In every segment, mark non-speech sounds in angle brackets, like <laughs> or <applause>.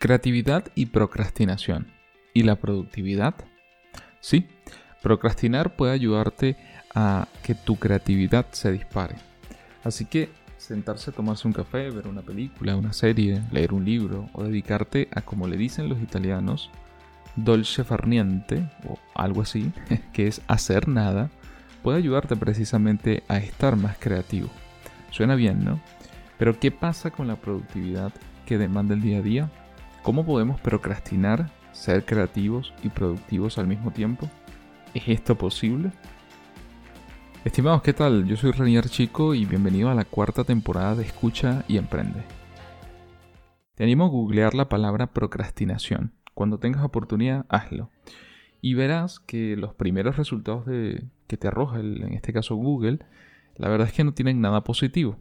Creatividad y procrastinación. ¿Y la productividad? Sí, procrastinar puede ayudarte a que tu creatividad se dispare. Así que sentarse a tomarse un café, ver una película, una serie, leer un libro o dedicarte a, como le dicen los italianos, dolce farniente o algo así, <laughs> que es hacer nada, puede ayudarte precisamente a estar más creativo. Suena bien, ¿no? Pero ¿qué pasa con la productividad que demanda el día a día? ¿Cómo podemos procrastinar, ser creativos y productivos al mismo tiempo? ¿Es esto posible? Estimados, ¿qué tal? Yo soy Renier Chico y bienvenido a la cuarta temporada de Escucha y Emprende. Te animo a googlear la palabra procrastinación. Cuando tengas oportunidad, hazlo. Y verás que los primeros resultados que te arroja, en este caso Google, la verdad es que no tienen nada positivo.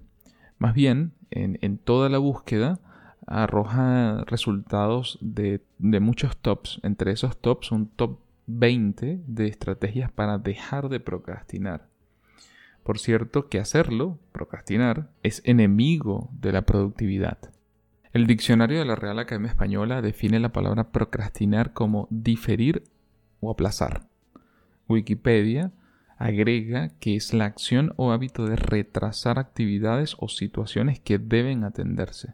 Más bien, en, en toda la búsqueda arroja resultados de, de, muchos tops. Entre esos tops, un top 20 de estrategias para dejar de procrastinar. Por cierto, que hacerlo, procrastinar, es enemigo de la productividad. El diccionario de la Real Academia Española define la palabra procrastinar como diferir o aplazar. Wikipedia agrega que es la acción o hábito de retrasar actividades o situaciones que deben atenderse.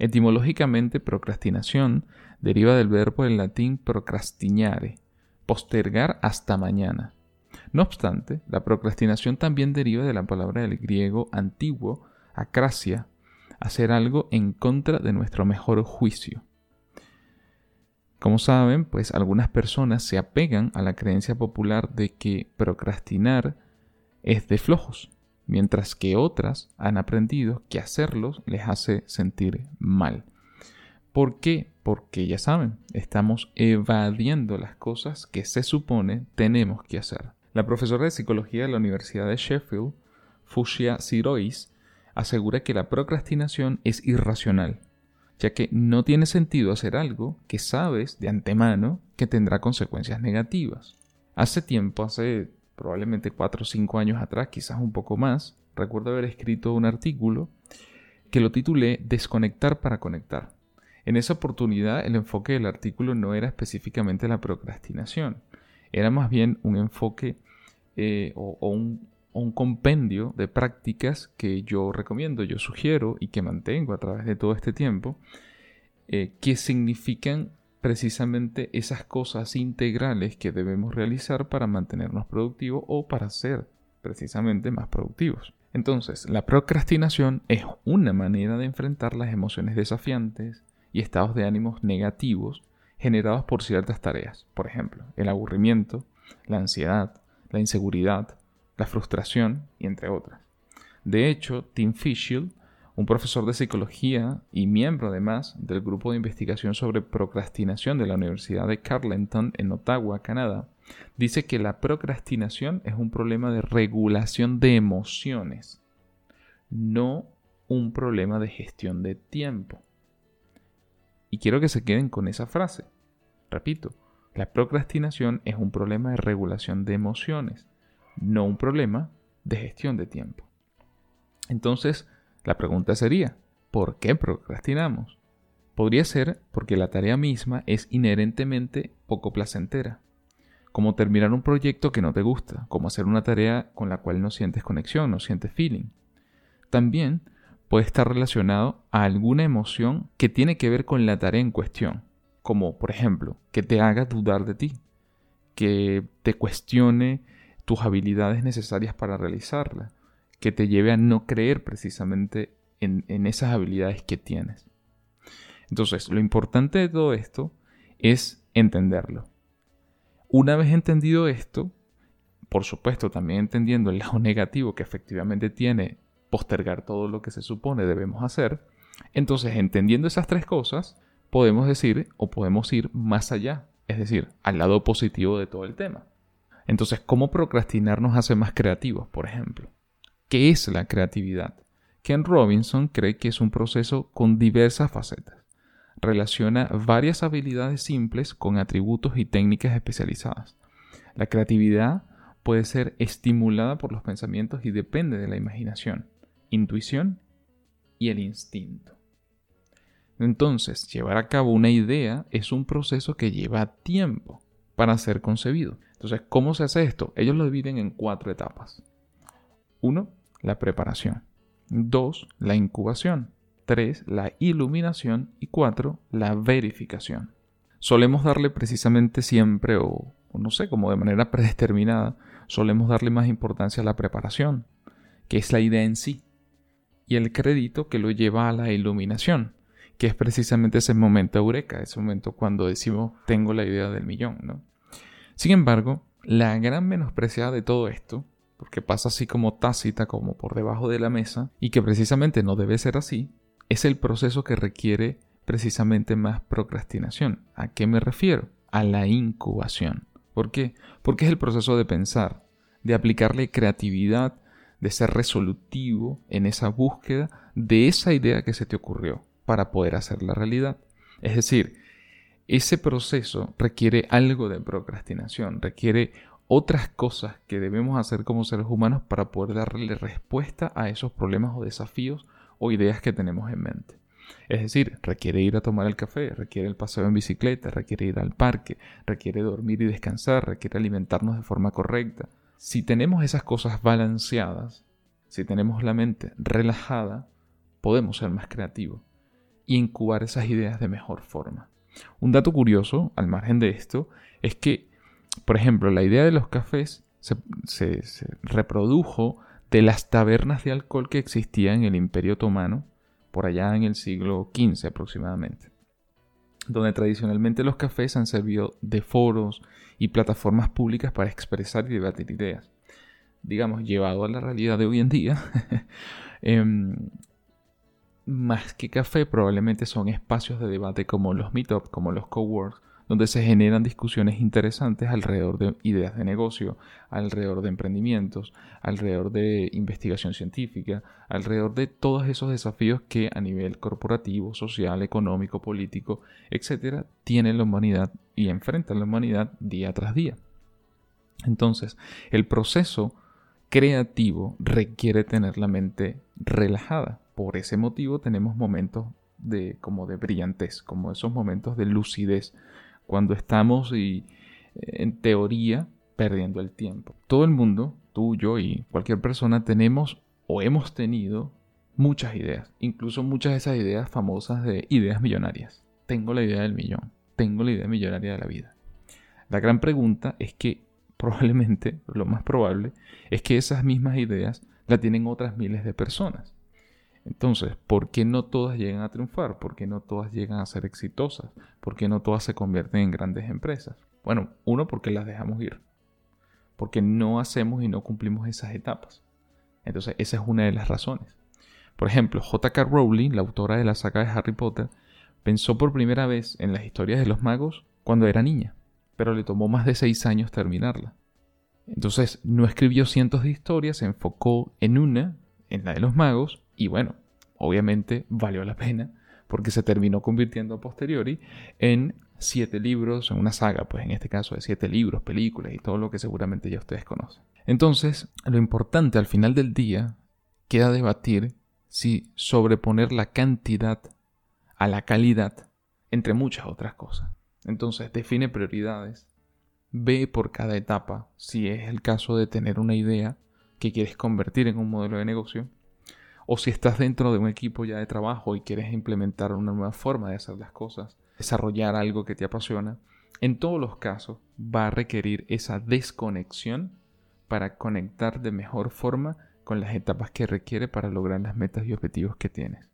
Etimológicamente, procrastinación deriva del verbo en latín procrastinare, postergar hasta mañana. No obstante, la procrastinación también deriva de la palabra del griego antiguo acracia, hacer algo en contra de nuestro mejor juicio. Como saben, pues algunas personas se apegan a la creencia popular de que procrastinar es de flojos, mientras que otras han aprendido que hacerlos les hace sentir mal. ¿Por qué? Porque ya saben, estamos evadiendo las cosas que se supone tenemos que hacer. La profesora de psicología de la Universidad de Sheffield, Fushia Sirois, asegura que la procrastinación es irracional ya que no tiene sentido hacer algo que sabes de antemano que tendrá consecuencias negativas. Hace tiempo, hace probablemente 4 o 5 años atrás, quizás un poco más, recuerdo haber escrito un artículo que lo titulé Desconectar para conectar. En esa oportunidad el enfoque del artículo no era específicamente la procrastinación, era más bien un enfoque eh, o, un, compendio de prácticas que yo recomiendo, yo sugiero y que mantengo a través de todo este tiempo, eh, que significan precisamente esas cosas integrales que debemos realizar para mantenernos productivos o para ser precisamente más productivos. Entonces, la procrastinación es una manera de enfrentar las emociones desafiantes y estados de ánimos negativos generados por ciertas tareas, por ejemplo, el aburrimiento, la ansiedad, la inseguridad, la frustración y entre otras. De hecho, Tim Fischel, un profesor de psicología y miembro además del grupo de investigación sobre procrastinación de la Universidad de Carleton en Ottawa, Canadá, dice que la procrastinación es un problema de regulación de emociones, no un problema de gestión de tiempo. Y quiero que se queden con esa frase. Repito, la procrastinación es un problema de regulación de emociones, no un problema de gestión de tiempo. Entonces, la pregunta sería, ¿por qué procrastinamos? Podría ser porque la tarea misma es inherentemente poco placentera, como terminar un proyecto que no te gusta, como hacer una tarea con la cual no sientes conexión, no sientes feeling. También puede estar relacionado a alguna emoción que tiene que ver con la tarea en cuestión, como por ejemplo, que te haga dudar de ti, que te cuestione tus habilidades necesarias para realizarla, que te lleve a no creer precisamente en, en esas habilidades que tienes. Entonces, lo importante de todo esto es entenderlo. Una vez entendido esto, por supuesto también entendiendo el lado <laughs> negativo que efectivamente tiene postergar todo lo que se supone debemos hacer, entonces entendiendo esas tres cosas, podemos decir o podemos ir más allá, es decir, al lado positivo de todo el tema. Entonces, ¿cómo procrastinar nos hace más creativos, por ejemplo? ¿Qué es la creatividad? Ken Robinson cree que es un proceso con diversas facetas. Relaciona varias habilidades simples con atributos y técnicas especializadas. La creatividad puede ser estimulada por los pensamientos y depende de la imaginación, intuición y el instinto. Entonces, llevar a cabo una idea es un proceso que lleva tiempo para ser concebido. Entonces, ¿cómo se hace esto? Ellos lo dividen en cuatro etapas. Uno, la preparación. Dos, la incubación. Tres, la iluminación. Y cuatro, la verificación. Solemos darle precisamente siempre, o, no sé, como de manera <laughs> predeterminada, solemos darle más importancia a la preparación, que es la idea en sí, y el crédito que lo lleva a la iluminación, que es precisamente ese momento eureka, ese momento cuando decimos tengo la idea del millón. Sin embargo, la gran menospreciada de todo esto, porque pasa así como tácita, como por debajo de la mesa, y que precisamente no debe ser así, es el proceso que requiere precisamente más procrastinación. ¿A qué me refiero? A la incubación. ¿Por qué? Porque es el proceso de pensar, de aplicarle creatividad, de ser resolutivo en esa búsqueda de esa idea que se te ocurrió para poder hacerla realidad. Es decir, ese proceso requiere algo de procrastinación, requiere otras cosas que debemos hacer como seres humanos para poder darle respuesta a esos problemas o desafíos o ideas que tenemos en mente. Es decir, requiere ir a tomar el café, requiere el paseo en bicicleta, requiere ir al parque, requiere dormir y descansar, requiere alimentarnos de forma correcta. Si tenemos esas cosas balanceadas, si tenemos la mente relajada, podemos ser más creativos y incubar esas ideas de mejor forma. Un dato curioso, al margen de esto, es que, por ejemplo, la idea de los cafés se, reprodujo de las tabernas de alcohol que existían en el Imperio Otomano, por allá en el siglo XV aproximadamente, donde tradicionalmente los cafés han servido de foros y plataformas públicas para expresar y debatir ideas. Digamos, llevado a la realidad de hoy en día, <laughs> em, más que café, probablemente son espacios de debate como los meetups, como los coworks, donde se generan discusiones interesantes alrededor de ideas de negocio, alrededor de emprendimientos, alrededor de investigación científica, alrededor de todos esos desafíos que a nivel corporativo, social, económico, político, etcétera, tiene la humanidad y enfrenta la humanidad día tras día. Entonces, el proceso creativo requiere tener la mente relajada por ese motivo tenemos momentos de como de brillantez, como esos momentos de lucidez, cuando estamos y en teoría perdiendo el tiempo. Todo el mundo, tú, yo y cualquier persona tenemos o hemos tenido muchas ideas, incluso muchas de esas ideas famosas de ideas millonarias. Tengo la idea del millón, tengo la idea millonaria de la vida. La gran pregunta es que <laughs> probablemente, lo más probable, es que esas mismas ideas la tienen otras miles de personas. Entonces, ¿por qué no todas llegan a triunfar? ¿Por qué no todas llegan a ser exitosas? ¿Por qué no todas se convierten en grandes empresas? Bueno, uno, porque las dejamos ir. Porque no hacemos y no cumplimos esas etapas. Entonces, esa es una de las razones. Por ejemplo, J.K. Rowling, la autora de la saga de Harry Potter, pensó por primera vez en las historias de los magos cuando era niña, pero le tomó más de seis años terminarla. Entonces, no escribió cientos de historias, se enfocó en una, en la de los magos, y bueno, obviamente valió la pena porque se terminó convirtiendo a posteriori en siete libros, en una saga, pues en este caso de siete libros, películas y todo lo que seguramente ya ustedes conocen. Entonces, lo importante al final del día queda debatir si sobreponer la cantidad a la calidad, entre muchas otras cosas. Entonces, define prioridades, ve por cada etapa si es el caso de tener una idea que quieres convertir en un modelo de negocio o si estás dentro de un equipo ya de trabajo y quieres implementar una nueva forma de hacer las cosas, desarrollar algo que te apasiona, en todos los casos va a requerir esa desconexión para conectar de mejor forma con las etapas que requiere para lograr las metas y objetivos que tienes.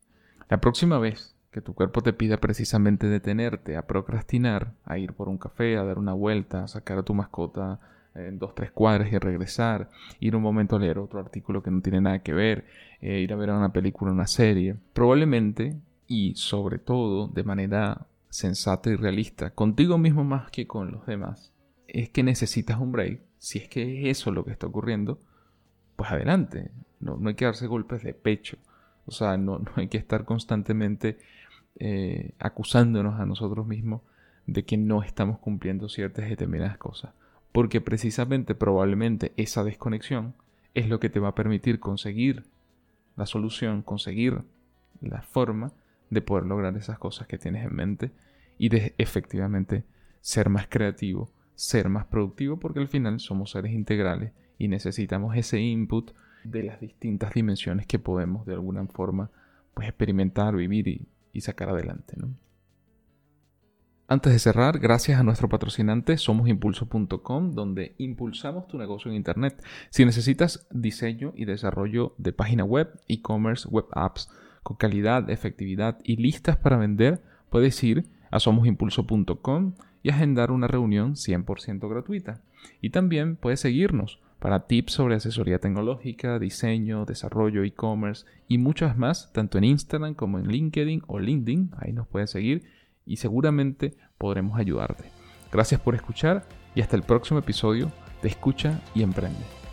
La próxima vez que tu cuerpo te pida precisamente detenerte, a procrastinar, a ir por un café, a dar una vuelta, a sacar a tu mascota en dos, tres cuadras y regresar, ir un momento a leer otro artículo que no tiene nada que ver, eh, ir a ver una película, una serie. Probablemente, y sobre todo de manera sensata y realista, contigo mismo más que con los demás, es que necesitas un break. Si es que es eso lo que está ocurriendo, pues adelante. No, hay que darse golpes de pecho. O sea, no, no hay que estar constantemente eh, acusándonos a nosotros mismos de que no estamos cumpliendo ciertas determinadas cosas porque precisamente probablemente esa desconexión es lo que te va a permitir conseguir la solución, conseguir la forma de poder lograr esas cosas que tienes en mente y de efectivamente ser más creativo, ser más productivo, porque al final somos seres integrales y necesitamos ese input de las distintas dimensiones que podemos de alguna forma pues, experimentar, vivir y, y sacar adelante. ¿no? Antes de cerrar, gracias a nuestro patrocinante somosimpulso.com, donde impulsamos tu negocio en Internet. Si necesitas diseño y desarrollo de página web, e-commerce, web apps con calidad, efectividad y listas para vender, puedes ir a somosimpulso.com y agendar una reunión 100% gratuita. Y también puedes seguirnos para tips sobre asesoría tecnológica, diseño, desarrollo, e-commerce y muchas más, tanto en Instagram como en LinkedIn o LinkedIn. Ahí nos puedes seguir y seguramente podremos ayudarte. Gracias por escuchar y hasta el próximo episodio de Escucha y Emprende.